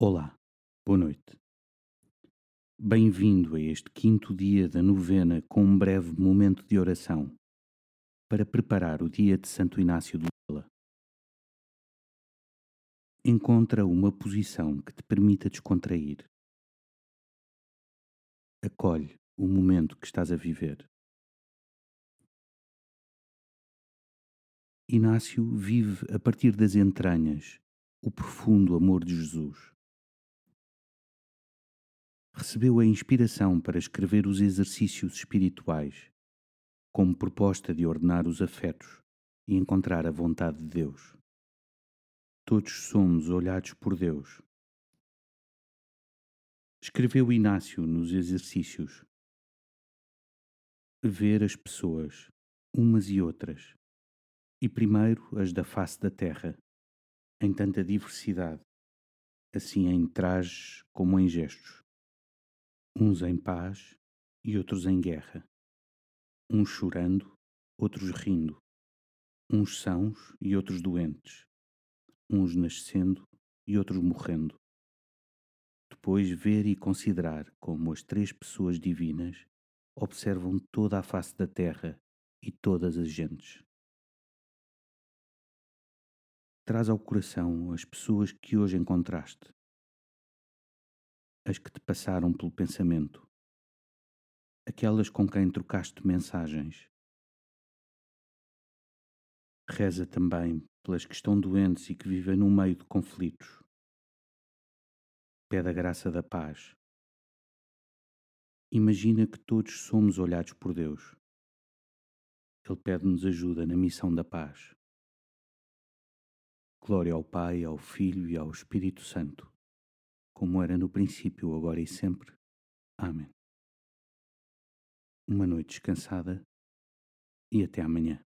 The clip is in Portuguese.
Olá, boa noite. Bem-vindo a este quinto dia da novena com um breve momento de oração para preparar o dia de Santo Inácio de Loyola. Encontra uma posição que te permita descontrair. Acolhe o momento que estás a viver. Inácio vive a partir das entranhas o profundo amor de Jesus. Recebeu a inspiração para escrever os exercícios espirituais, como proposta de ordenar os afetos e encontrar a vontade de Deus. Todos somos olhados por Deus. Escreveu Inácio nos exercícios. Ver as pessoas, umas e outras, e primeiro as da face da terra em tanta diversidade, assim em trajes como em gestos, uns em paz e outros em guerra, uns chorando, outros rindo, uns sãos e outros doentes, uns nascendo e outros morrendo. Depois ver e considerar como as três pessoas divinas observam toda a face da terra e todas as gentes. Traz ao coração as pessoas que hoje encontraste, as que te passaram pelo pensamento, aquelas com quem trocaste mensagens. Reza também pelas que estão doentes e que vivem no meio de conflitos. Pede a graça da paz. Imagina que todos somos olhados por Deus. Ele pede-nos ajuda na missão da paz. Glória ao Pai, ao Filho e ao Espírito Santo, como era no princípio, agora e sempre. Amém. Uma noite descansada e até amanhã.